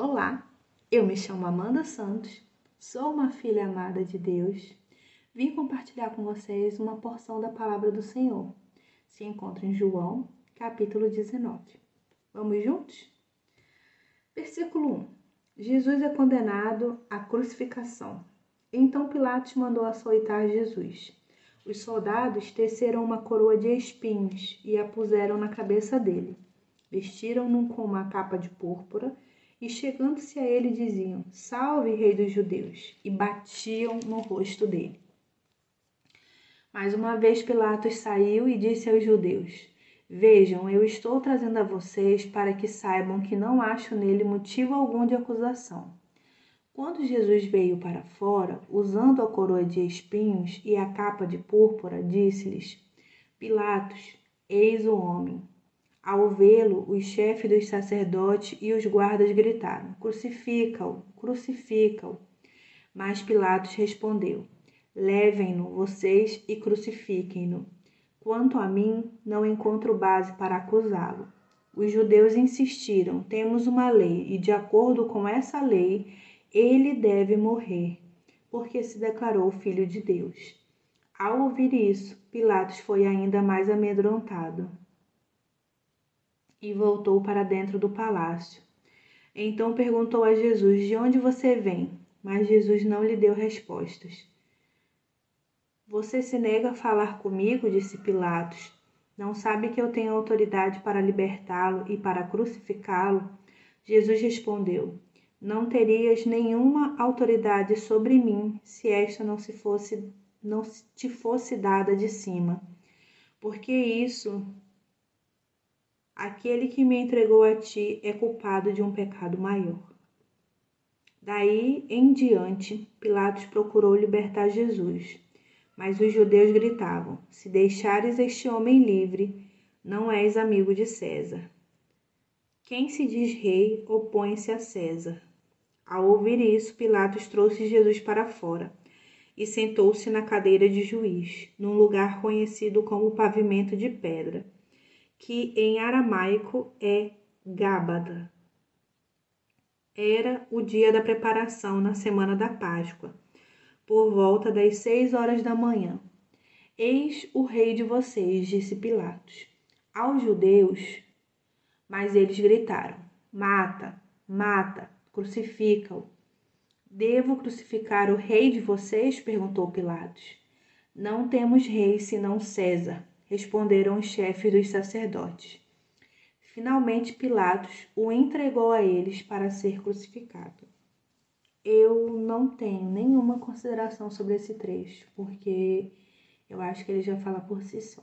Olá, eu me chamo Amanda Santos, sou uma filha amada de Deus. Vim compartilhar com vocês uma porção da palavra do Senhor. Se encontra em João, capítulo 19. Vamos juntos? Versículo 1. Jesus é condenado à crucificação. Então Pilatos mandou açoitar Jesus. Os soldados teceram uma coroa de espinhos e a puseram na cabeça dele. Vestiram-no com uma capa de púrpura e, chegando-se a ele, diziam: Salve, Rei dos Judeus! e batiam no rosto dele. Mais uma vez Pilatos saiu e disse aos judeus: Vejam, eu estou trazendo a vocês para que saibam que não acho nele motivo algum de acusação. Quando Jesus veio para fora, usando a coroa de espinhos e a capa de púrpura, disse-lhes: Pilatos, eis o homem. Ao vê-lo, os chefes dos sacerdotes e os guardas gritaram: Crucifica-o, crucifica-o. Mas Pilatos respondeu: Levem-no vocês e crucifiquem-no. Quanto a mim, não encontro base para acusá-lo. Os judeus insistiram: temos uma lei, e de acordo com essa lei, ele deve morrer, porque se declarou filho de Deus. Ao ouvir isso, Pilatos foi ainda mais amedrontado e voltou para dentro do palácio. Então perguntou a Jesus: De onde você vem? Mas Jesus não lhe deu respostas. Você se nega a falar comigo? disse Pilatos. Não sabe que eu tenho autoridade para libertá-lo e para crucificá-lo? Jesus respondeu: Não terias nenhuma autoridade sobre mim se esta não se fosse não te fosse dada de cima. Porque isso aquele que me entregou a ti é culpado de um pecado maior. Daí em diante, Pilatos procurou libertar Jesus. Mas os judeus gritavam: Se deixares este homem livre, não és amigo de César. Quem se diz rei opõe-se a César. Ao ouvir isso, Pilatos trouxe Jesus para fora e sentou-se na cadeira de juiz, num lugar conhecido como pavimento de pedra, que em aramaico é Gábada. Era o dia da preparação na semana da Páscoa por volta das seis horas da manhã. Eis o rei de vocês, disse Pilatos. Aos judeus, mas eles gritaram: Mata, mata, crucifica-o. Devo crucificar o rei de vocês? perguntou Pilatos. Não temos rei senão César, responderam os chefes dos sacerdotes. Finalmente Pilatos o entregou a eles para ser crucificado eu não tenho nenhuma consideração sobre esse trecho, porque eu acho que ele já fala por si só.